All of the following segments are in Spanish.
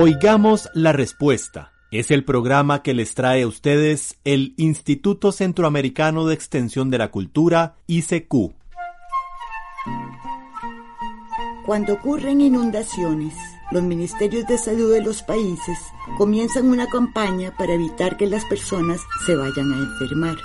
Oigamos la respuesta. Es el programa que les trae a ustedes el Instituto Centroamericano de Extensión de la Cultura, ICQ. Cuando ocurren inundaciones, los ministerios de salud de los países comienzan una campaña para evitar que las personas se vayan a enfermar.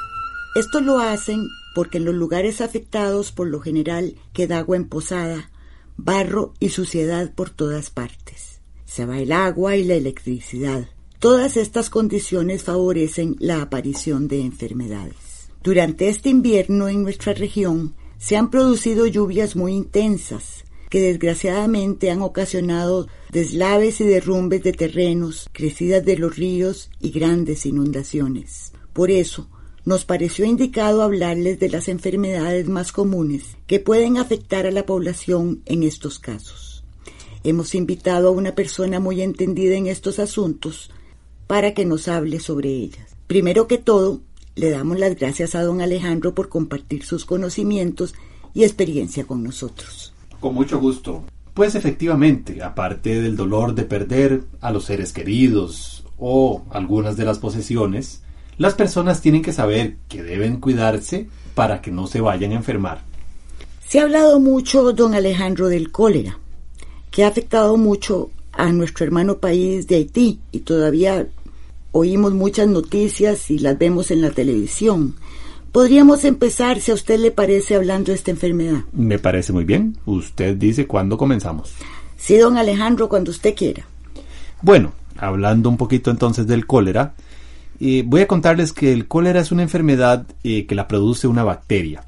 Esto lo hacen porque en los lugares afectados por lo general queda agua emposada, barro y suciedad por todas partes. Se va el agua y la electricidad. Todas estas condiciones favorecen la aparición de enfermedades. Durante este invierno en nuestra región se han producido lluvias muy intensas que desgraciadamente han ocasionado deslaves y derrumbes de terrenos, crecidas de los ríos y grandes inundaciones. Por eso, nos pareció indicado hablarles de las enfermedades más comunes que pueden afectar a la población en estos casos. Hemos invitado a una persona muy entendida en estos asuntos para que nos hable sobre ellas. Primero que todo, le damos las gracias a don Alejandro por compartir sus conocimientos y experiencia con nosotros. Con mucho gusto. Pues efectivamente, aparte del dolor de perder a los seres queridos o algunas de las posesiones, las personas tienen que saber que deben cuidarse para que no se vayan a enfermar. Se ha hablado mucho, don Alejandro, del cólera, que ha afectado mucho a nuestro hermano país de Haití y todavía oímos muchas noticias y las vemos en la televisión. Podríamos empezar, si a usted le parece, hablando de esta enfermedad. Me parece muy bien. Usted dice cuándo comenzamos. Sí, don Alejandro, cuando usted quiera. Bueno, hablando un poquito entonces del cólera, eh, voy a contarles que el cólera es una enfermedad eh, que la produce una bacteria.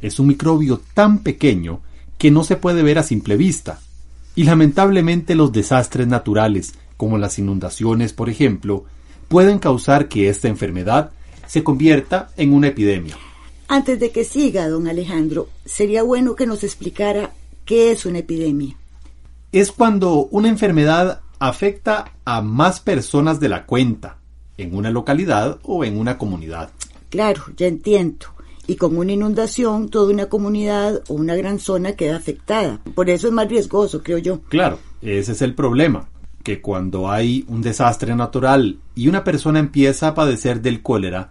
Es un microbio tan pequeño que no se puede ver a simple vista. Y lamentablemente los desastres naturales, como las inundaciones, por ejemplo, pueden causar que esta enfermedad se convierta en una epidemia. Antes de que siga, don Alejandro, sería bueno que nos explicara qué es una epidemia. Es cuando una enfermedad afecta a más personas de la cuenta, en una localidad o en una comunidad. Claro, ya entiendo. Y con una inundación, toda una comunidad o una gran zona queda afectada. Por eso es más riesgoso, creo yo. Claro, ese es el problema, que cuando hay un desastre natural y una persona empieza a padecer del cólera,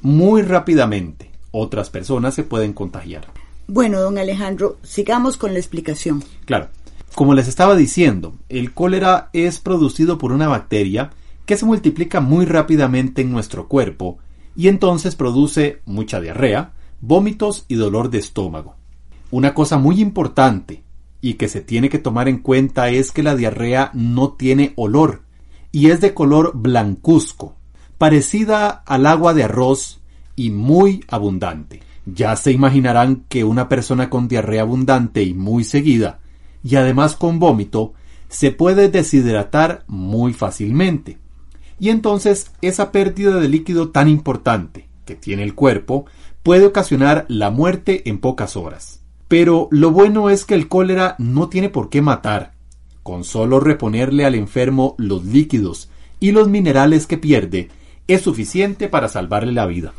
muy rápidamente otras personas se pueden contagiar. Bueno, don Alejandro, sigamos con la explicación. Claro, como les estaba diciendo, el cólera es producido por una bacteria que se multiplica muy rápidamente en nuestro cuerpo y entonces produce mucha diarrea, vómitos y dolor de estómago. Una cosa muy importante y que se tiene que tomar en cuenta es que la diarrea no tiene olor y es de color blancuzco, parecida al agua de arroz y muy abundante. Ya se imaginarán que una persona con diarrea abundante y muy seguida, y además con vómito, se puede deshidratar muy fácilmente. Y entonces esa pérdida de líquido tan importante que tiene el cuerpo puede ocasionar la muerte en pocas horas. Pero lo bueno es que el cólera no tiene por qué matar. Con solo reponerle al enfermo los líquidos y los minerales que pierde, es suficiente para salvarle la vida.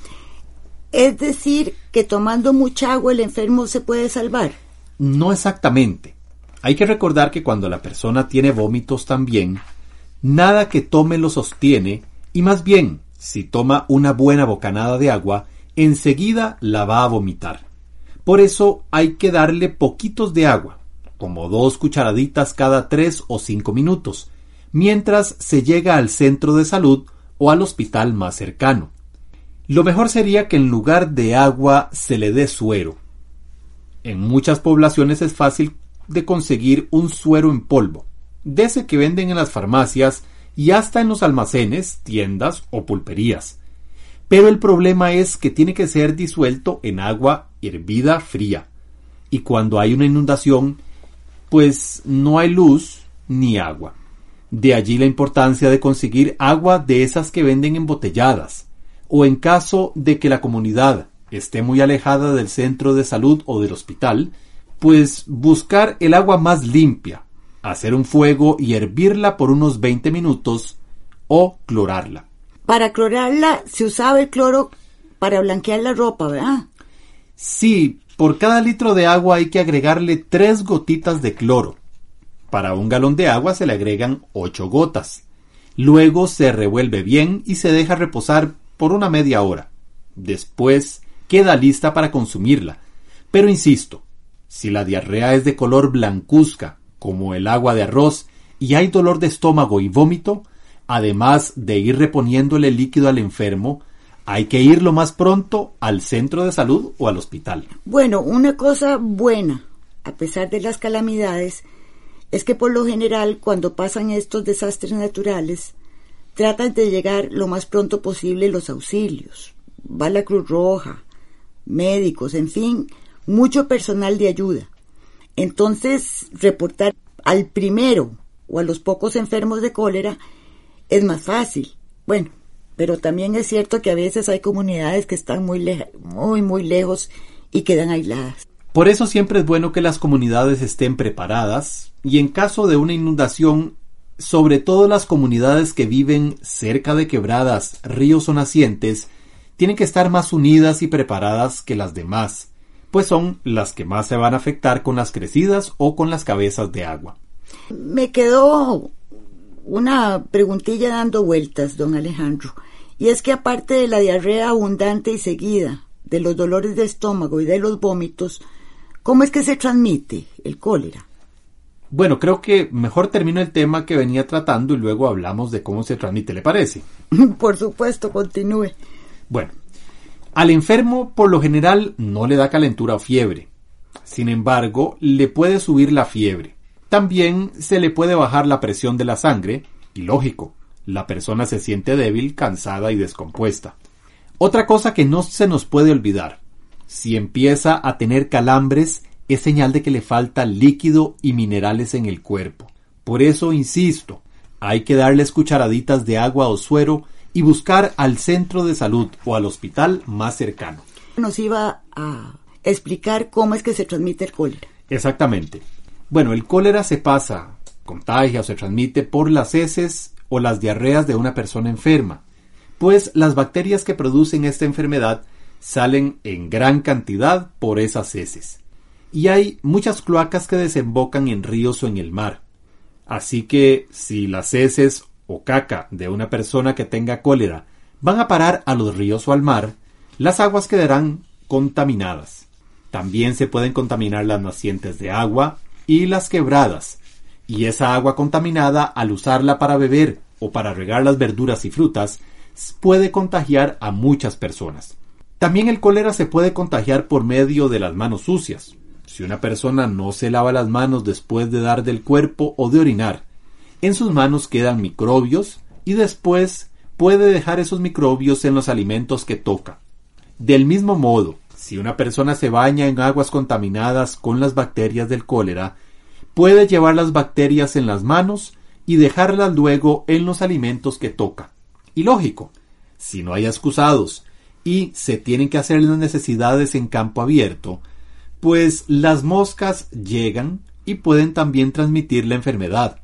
Es decir, que tomando mucha agua el enfermo se puede salvar. No exactamente. Hay que recordar que cuando la persona tiene vómitos también, nada que tome lo sostiene y más bien, si toma una buena bocanada de agua, enseguida la va a vomitar. Por eso hay que darle poquitos de agua, como dos cucharaditas cada tres o cinco minutos, mientras se llega al centro de salud o al hospital más cercano. Lo mejor sería que en lugar de agua se le dé suero. En muchas poblaciones es fácil de conseguir un suero en polvo. de ese que venden en las farmacias y hasta en los almacenes, tiendas o pulperías. Pero el problema es que tiene que ser disuelto en agua hervida fría. Y cuando hay una inundación, pues no hay luz ni agua. De allí la importancia de conseguir agua de esas que venden embotelladas, o en caso de que la comunidad esté muy alejada del centro de salud o del hospital, pues buscar el agua más limpia, hacer un fuego y hervirla por unos 20 minutos o clorarla. Para clorarla se usaba el cloro para blanquear la ropa, ¿verdad? Sí, por cada litro de agua hay que agregarle tres gotitas de cloro. Para un galón de agua se le agregan ocho gotas. Luego se revuelve bien y se deja reposar por una media hora. Después queda lista para consumirla. Pero insisto, si la diarrea es de color blancuzca, como el agua de arroz, y hay dolor de estómago y vómito, además de ir reponiéndole líquido al enfermo, hay que ir lo más pronto al centro de salud o al hospital. Bueno, una cosa buena, a pesar de las calamidades, es que por lo general cuando pasan estos desastres naturales, tratan de llegar lo más pronto posible los auxilios. Va la Cruz Roja, médicos, en fin, mucho personal de ayuda. Entonces, reportar al primero o a los pocos enfermos de cólera es más fácil. Bueno, pero también es cierto que a veces hay comunidades que están muy, muy, lejos y quedan aisladas. Por eso siempre es bueno que las comunidades estén preparadas y en caso de una inundación, sobre todo las comunidades que viven cerca de quebradas, ríos o nacientes, tienen que estar más unidas y preparadas que las demás, pues son las que más se van a afectar con las crecidas o con las cabezas de agua. Me quedó una preguntilla dando vueltas, don Alejandro, y es que aparte de la diarrea abundante y seguida, de los dolores de estómago y de los vómitos, ¿cómo es que se transmite el cólera? Bueno, creo que mejor termino el tema que venía tratando y luego hablamos de cómo se transmite, ¿le parece? Por supuesto, continúe. Bueno, al enfermo por lo general no le da calentura o fiebre. Sin embargo, le puede subir la fiebre. También se le puede bajar la presión de la sangre, y lógico, la persona se siente débil, cansada y descompuesta. Otra cosa que no se nos puede olvidar, si empieza a tener calambres, es señal de que le falta líquido y minerales en el cuerpo. Por eso insisto, hay que darles cucharaditas de agua o suero y buscar al centro de salud o al hospital más cercano. Nos iba a explicar cómo es que se transmite el cólera. Exactamente. Bueno, el cólera se pasa, contagia o se transmite por las heces o las diarreas de una persona enferma, pues las bacterias que producen esta enfermedad salen en gran cantidad por esas heces. Y hay muchas cloacas que desembocan en ríos o en el mar. Así que si las heces o caca de una persona que tenga cólera van a parar a los ríos o al mar, las aguas quedarán contaminadas. También se pueden contaminar las nacientes de agua y las quebradas, y esa agua contaminada al usarla para beber o para regar las verduras y frutas puede contagiar a muchas personas. También el cólera se puede contagiar por medio de las manos sucias. Si una persona no se lava las manos después de dar del cuerpo o de orinar, en sus manos quedan microbios y después puede dejar esos microbios en los alimentos que toca. Del mismo modo, si una persona se baña en aguas contaminadas con las bacterias del cólera, puede llevar las bacterias en las manos y dejarlas luego en los alimentos que toca. Y lógico, si no hay excusados y se tienen que hacer las necesidades en campo abierto, pues las moscas llegan y pueden también transmitir la enfermedad.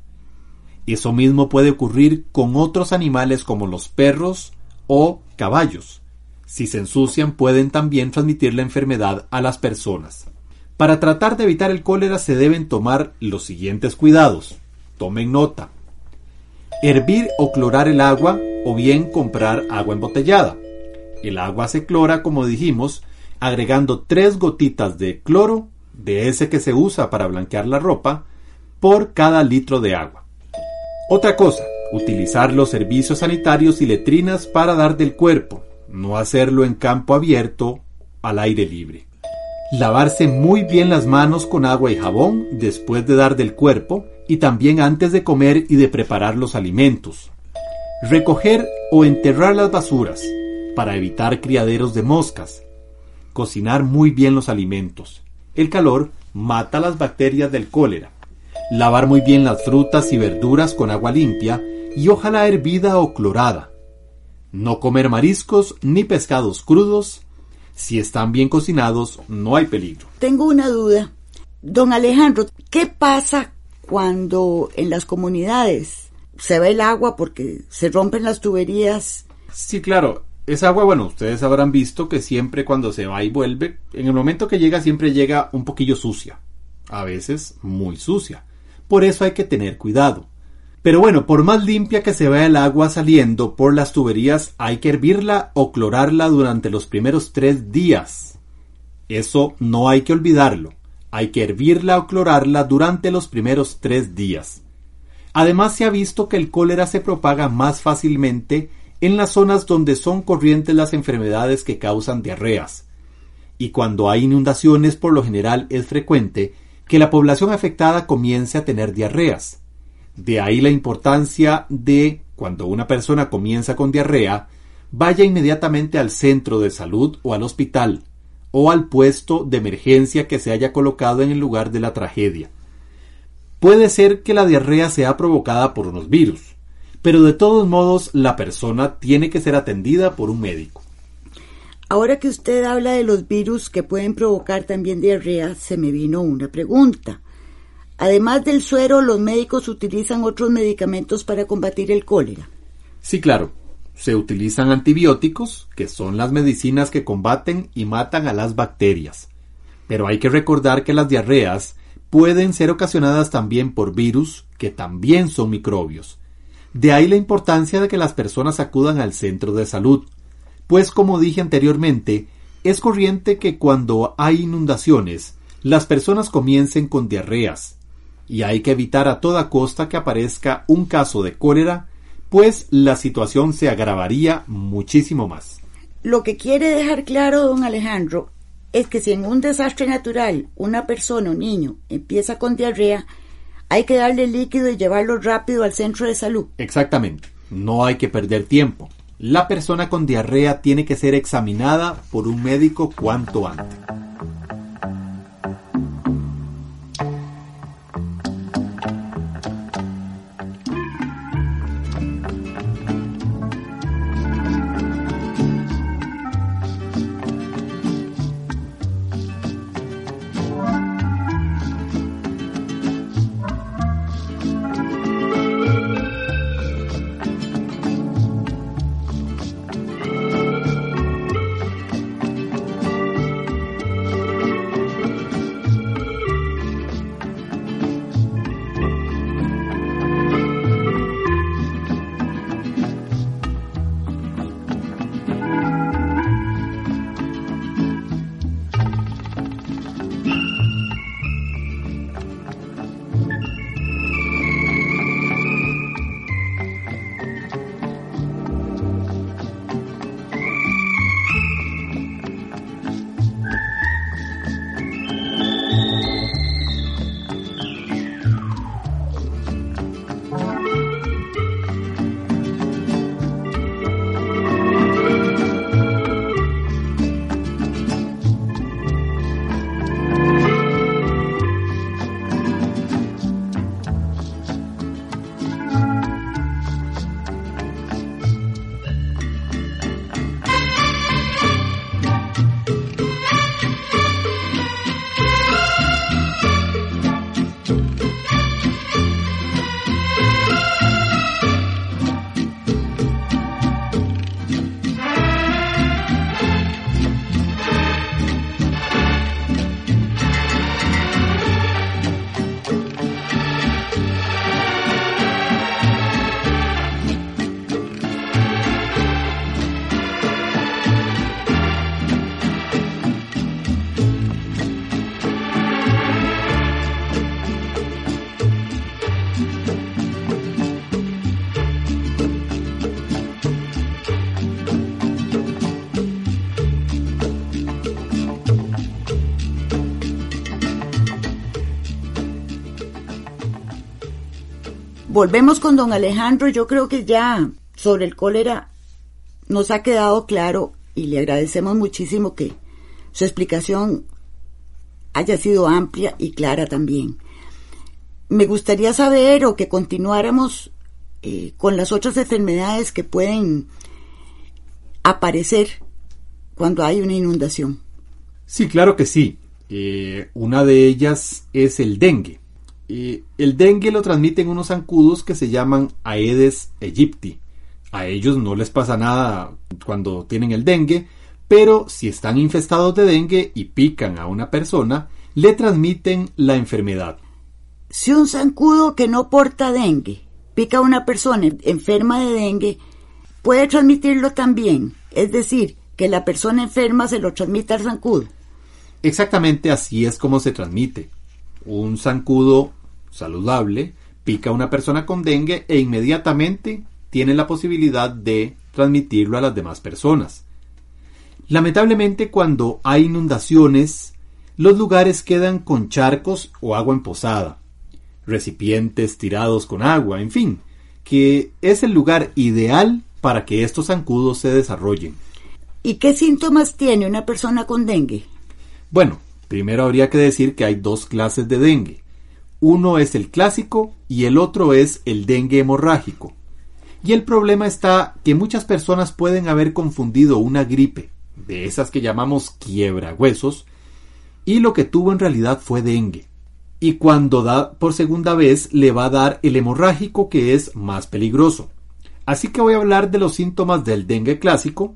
Eso mismo puede ocurrir con otros animales como los perros o caballos. Si se ensucian pueden también transmitir la enfermedad a las personas. Para tratar de evitar el cólera se deben tomar los siguientes cuidados. Tomen nota. Hervir o clorar el agua o bien comprar agua embotellada. El agua se clora, como dijimos, agregando tres gotitas de cloro, de ese que se usa para blanquear la ropa, por cada litro de agua. Otra cosa, utilizar los servicios sanitarios y letrinas para dar del cuerpo, no hacerlo en campo abierto al aire libre. Lavarse muy bien las manos con agua y jabón después de dar del cuerpo y también antes de comer y de preparar los alimentos. Recoger o enterrar las basuras para evitar criaderos de moscas. Cocinar muy bien los alimentos. El calor mata las bacterias del cólera. Lavar muy bien las frutas y verduras con agua limpia y ojalá hervida o clorada. No comer mariscos ni pescados crudos. Si están bien cocinados, no hay peligro. Tengo una duda. Don Alejandro, ¿qué pasa cuando en las comunidades se ve el agua porque se rompen las tuberías? Sí, claro. Esa agua, bueno, ustedes habrán visto que siempre cuando se va y vuelve, en el momento que llega siempre llega un poquillo sucia. A veces muy sucia. Por eso hay que tener cuidado. Pero bueno, por más limpia que se vea el agua saliendo por las tuberías, hay que hervirla o clorarla durante los primeros tres días. Eso no hay que olvidarlo. Hay que hervirla o clorarla durante los primeros tres días. Además se ha visto que el cólera se propaga más fácilmente en las zonas donde son corrientes las enfermedades que causan diarreas. Y cuando hay inundaciones por lo general es frecuente que la población afectada comience a tener diarreas. De ahí la importancia de, cuando una persona comienza con diarrea, vaya inmediatamente al centro de salud o al hospital, o al puesto de emergencia que se haya colocado en el lugar de la tragedia. Puede ser que la diarrea sea provocada por unos virus, pero de todos modos la persona tiene que ser atendida por un médico. Ahora que usted habla de los virus que pueden provocar también diarrea, se me vino una pregunta. Además del suero, los médicos utilizan otros medicamentos para combatir el cólera. Sí, claro. Se utilizan antibióticos, que son las medicinas que combaten y matan a las bacterias. Pero hay que recordar que las diarreas pueden ser ocasionadas también por virus, que también son microbios. De ahí la importancia de que las personas acudan al centro de salud, pues como dije anteriormente, es corriente que cuando hay inundaciones, las personas comiencen con diarreas, y hay que evitar a toda costa que aparezca un caso de cólera, pues la situación se agravaría muchísimo más. Lo que quiere dejar claro don Alejandro es que si en un desastre natural una persona o niño empieza con diarrea, hay que darle líquido y llevarlo rápido al centro de salud. Exactamente, no hay que perder tiempo. La persona con diarrea tiene que ser examinada por un médico cuanto antes. Volvemos con don Alejandro. Yo creo que ya sobre el cólera nos ha quedado claro y le agradecemos muchísimo que su explicación haya sido amplia y clara también. Me gustaría saber o que continuáramos eh, con las otras enfermedades que pueden aparecer cuando hay una inundación. Sí, claro que sí. Eh, una de ellas es el dengue. Eh, el dengue lo transmiten unos zancudos que se llaman Aedes aegypti. A ellos no les pasa nada cuando tienen el dengue, pero si están infestados de dengue y pican a una persona, le transmiten la enfermedad. Si un zancudo que no porta dengue pica a una persona enferma de dengue, puede transmitirlo también, es decir, que la persona enferma se lo transmite al zancudo. Exactamente así es como se transmite. Un zancudo saludable pica a una persona con dengue e inmediatamente tiene la posibilidad de transmitirlo a las demás personas. Lamentablemente cuando hay inundaciones, los lugares quedan con charcos o agua emposada, recipientes tirados con agua, en fin, que es el lugar ideal para que estos zancudos se desarrollen. ¿Y qué síntomas tiene una persona con dengue? Bueno, primero habría que decir que hay dos clases de dengue. Uno es el clásico y el otro es el dengue hemorrágico. Y el problema está que muchas personas pueden haber confundido una gripe, de esas que llamamos quiebra huesos, y lo que tuvo en realidad fue dengue. Y cuando da por segunda vez le va a dar el hemorrágico que es más peligroso. Así que voy a hablar de los síntomas del dengue clásico,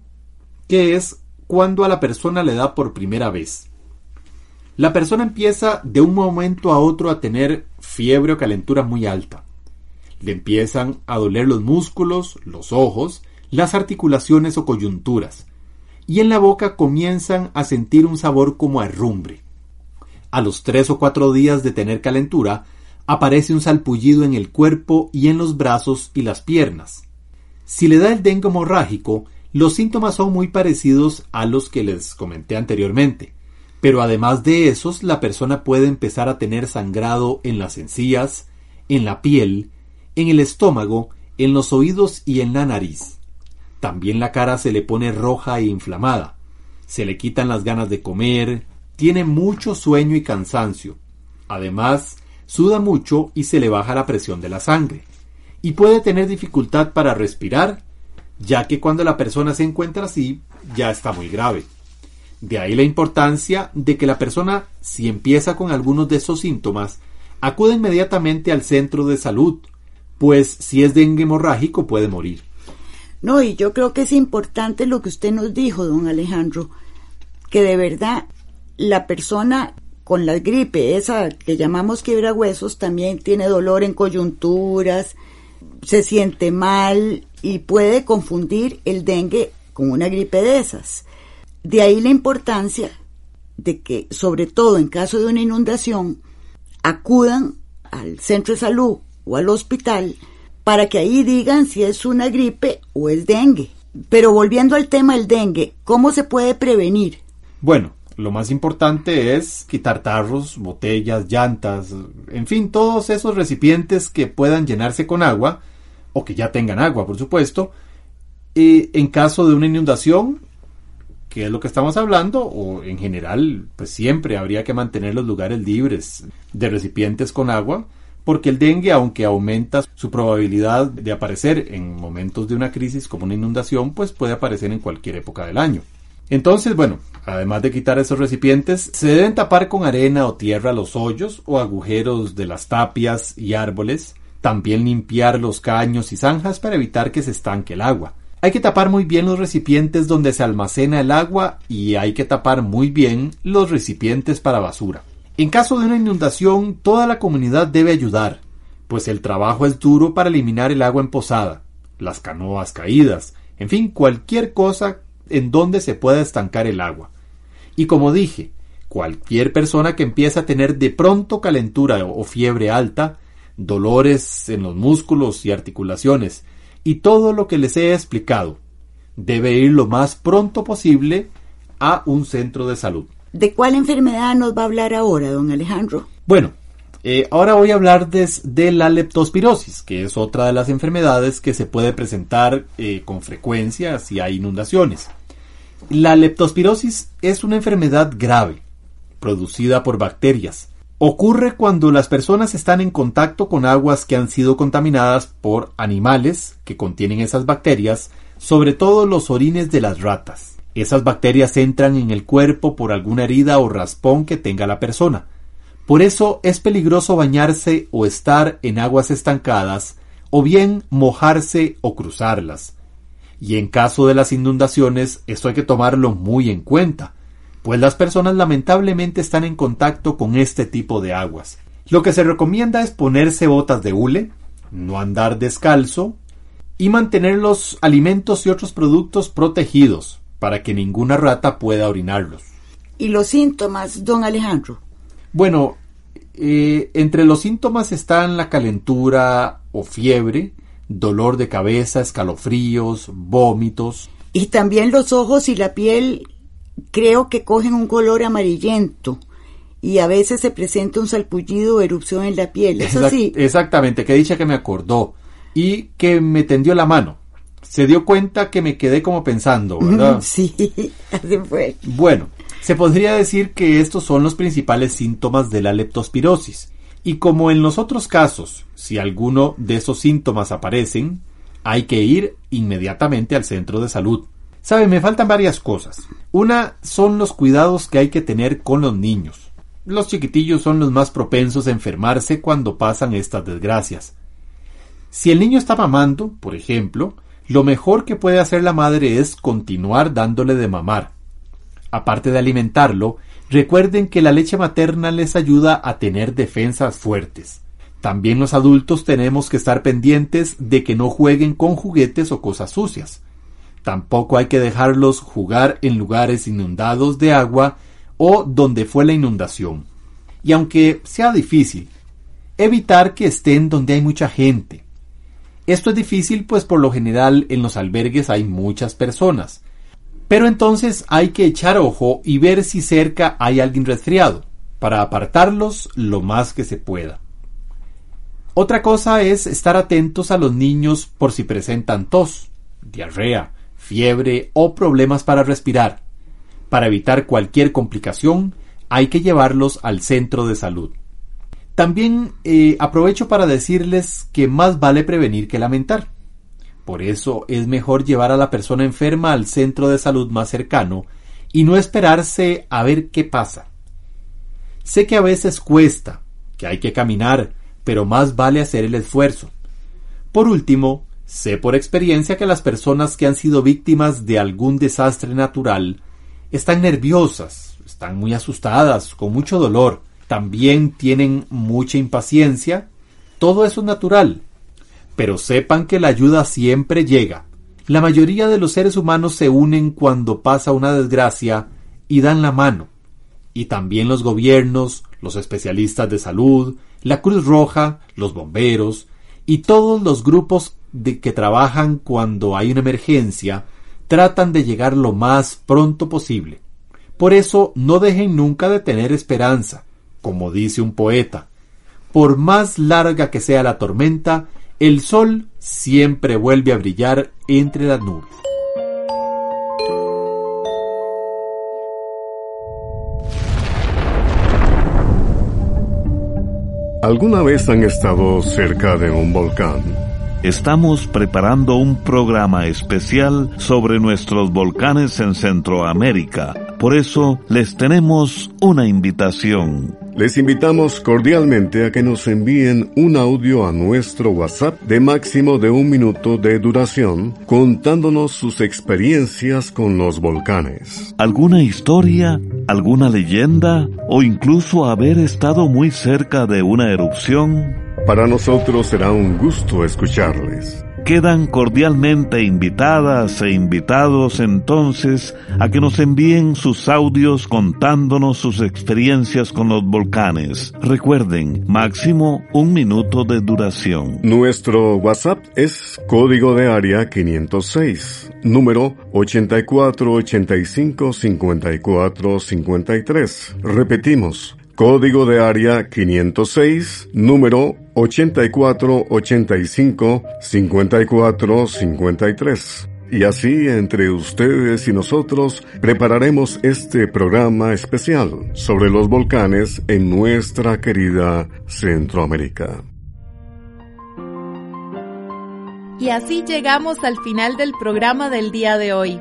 que es cuando a la persona le da por primera vez. La persona empieza de un momento a otro a tener fiebre o calentura muy alta. Le empiezan a doler los músculos, los ojos, las articulaciones o coyunturas y en la boca comienzan a sentir un sabor como a herrumbre. A los tres o cuatro días de tener calentura, aparece un salpullido en el cuerpo y en los brazos y las piernas. Si le da el dengue hemorrágico, los síntomas son muy parecidos a los que les comenté anteriormente, pero además de esos, la persona puede empezar a tener sangrado en las encías, en la piel, en el estómago, en los oídos y en la nariz. También la cara se le pone roja e inflamada. Se le quitan las ganas de comer, tiene mucho sueño y cansancio. Además, suda mucho y se le baja la presión de la sangre. Y puede tener dificultad para respirar, ya que cuando la persona se encuentra así, ya está muy grave. De ahí la importancia de que la persona, si empieza con algunos de esos síntomas, acude inmediatamente al centro de salud, pues si es dengue hemorrágico puede morir. No, y yo creo que es importante lo que usted nos dijo, don Alejandro, que de verdad la persona con la gripe, esa que llamamos quiebra huesos, también tiene dolor en coyunturas, se siente mal y puede confundir el dengue con una gripe de esas. De ahí la importancia de que, sobre todo en caso de una inundación, acudan al centro de salud o al hospital para que ahí digan si es una gripe o es dengue. Pero volviendo al tema del dengue, ¿cómo se puede prevenir? Bueno, lo más importante es quitar tarros, botellas, llantas, en fin, todos esos recipientes que puedan llenarse con agua o que ya tengan agua, por supuesto. Y en caso de una inundación, que es lo que estamos hablando, o en general, pues siempre habría que mantener los lugares libres de recipientes con agua porque el dengue, aunque aumenta su probabilidad de aparecer en momentos de una crisis como una inundación, pues puede aparecer en cualquier época del año. Entonces, bueno, además de quitar esos recipientes, se deben tapar con arena o tierra los hoyos o agujeros de las tapias y árboles, también limpiar los caños y zanjas para evitar que se estanque el agua. Hay que tapar muy bien los recipientes donde se almacena el agua y hay que tapar muy bien los recipientes para basura. En caso de una inundación, toda la comunidad debe ayudar, pues el trabajo es duro para eliminar el agua emposada, las canoas caídas, en fin, cualquier cosa en donde se pueda estancar el agua. Y como dije, cualquier persona que empiece a tener de pronto calentura o fiebre alta, dolores en los músculos y articulaciones, y todo lo que les he explicado, debe ir lo más pronto posible a un centro de salud. ¿De cuál enfermedad nos va a hablar ahora, don Alejandro? Bueno, Eh, ahora voy a hablar de la leptospirosis, que es otra de las enfermedades que se puede presentar eh, con frecuencia si hay inundaciones. La leptospirosis es una enfermedad grave, producida por bacterias. Ocurre cuando las personas están en contacto con aguas que han sido contaminadas por animales que contienen esas bacterias, sobre todo los orines de las ratas. Esas bacterias entran en el cuerpo por alguna herida o raspón que tenga la persona. Por eso es peligroso bañarse o estar en aguas estancadas, o bien mojarse o cruzarlas. Y en caso de las inundaciones, esto hay que tomarlo muy en cuenta, pues las personas lamentablemente están en contacto con este tipo de aguas. Lo que se recomienda es ponerse botas de hule, no andar descalzo y mantener los alimentos y otros productos protegidos, para que ninguna rata pueda orinarlos. ¿Y los síntomas, don Alejandro? Bueno, eh, entre los síntomas están la calentura o fiebre, dolor de cabeza, escalofríos, vómitos. Y también los ojos y la piel creo que cogen un color amarillento y a veces se presenta un salpullido o erupción en la piel. ¿Es así? Exactamente, que dicha que me acordó y que me tendió la mano se dio cuenta que me quedé como pensando, ¿verdad? Sí, así fue. Bueno, se podría decir que estos son los principales síntomas de la leptospirosis. Y como en los otros casos, si alguno de esos síntomas aparecen, hay que ir inmediatamente al centro de salud. Sabe, me faltan varias cosas. Una son los cuidados que hay que tener con los niños. Los chiquitillos son los más propensos a enfermarse cuando pasan estas desgracias. Si el niño está mamando, por ejemplo, lo mejor que puede hacer la madre es continuar dándole de mamar. Aparte de alimentarlo, recuerden que la leche materna les ayuda a tener defensas fuertes. También los adultos tenemos que estar pendientes de que no jueguen con juguetes o cosas sucias. Tampoco hay que dejarlos jugar en lugares inundados de agua o donde fue la inundación. Y aunque sea difícil, evitar que estén donde hay mucha gente, esto es difícil pues por lo general en los albergues hay muchas personas. Pero entonces hay que echar ojo y ver si cerca hay alguien resfriado, para apartarlos lo más que se pueda. Otra cosa es estar atentos a los niños por si presentan tos, diarrea, fiebre o problemas para respirar. Para evitar cualquier complicación, hay que llevarlos al centro de salud. También eh, aprovecho para decirles que más vale prevenir que lamentar. Por eso es mejor llevar a la persona enferma al centro de salud más cercano y no esperarse a ver qué pasa. Sé que a veces cuesta, que hay que caminar, pero más vale hacer el esfuerzo. Por último, sé por experiencia que las personas que han sido víctimas de algún desastre natural están nerviosas, están muy asustadas, con mucho dolor, también tienen mucha impaciencia. Todo eso es natural. Pero sepan que la ayuda siempre llega. La mayoría de los seres humanos se unen cuando pasa una desgracia y dan la mano. Y también los gobiernos, los especialistas de salud, la Cruz Roja, los bomberos y todos los grupos de que trabajan cuando hay una emergencia tratan de llegar lo más pronto posible. Por eso no dejen nunca de tener esperanza como dice un poeta, por más larga que sea la tormenta, el sol siempre vuelve a brillar entre las nubes. ¿Alguna vez han estado cerca de un volcán? Estamos preparando un programa especial sobre nuestros volcanes en Centroamérica. Por eso les tenemos una invitación. Les invitamos cordialmente a que nos envíen un audio a nuestro WhatsApp de máximo de un minuto de duración contándonos sus experiencias con los volcanes. ¿Alguna historia? ¿Alguna leyenda? ¿O incluso haber estado muy cerca de una erupción? Para nosotros será un gusto escucharles. Quedan cordialmente invitadas e invitados entonces a que nos envíen sus audios contándonos sus experiencias con los volcanes. Recuerden, máximo un minuto de duración. Nuestro WhatsApp es código de área 506, número 84855453. Repetimos, código de área 506, número 8485-5453. Y así, entre ustedes y nosotros, prepararemos este programa especial sobre los volcanes en nuestra querida Centroamérica. Y así llegamos al final del programa del día de hoy.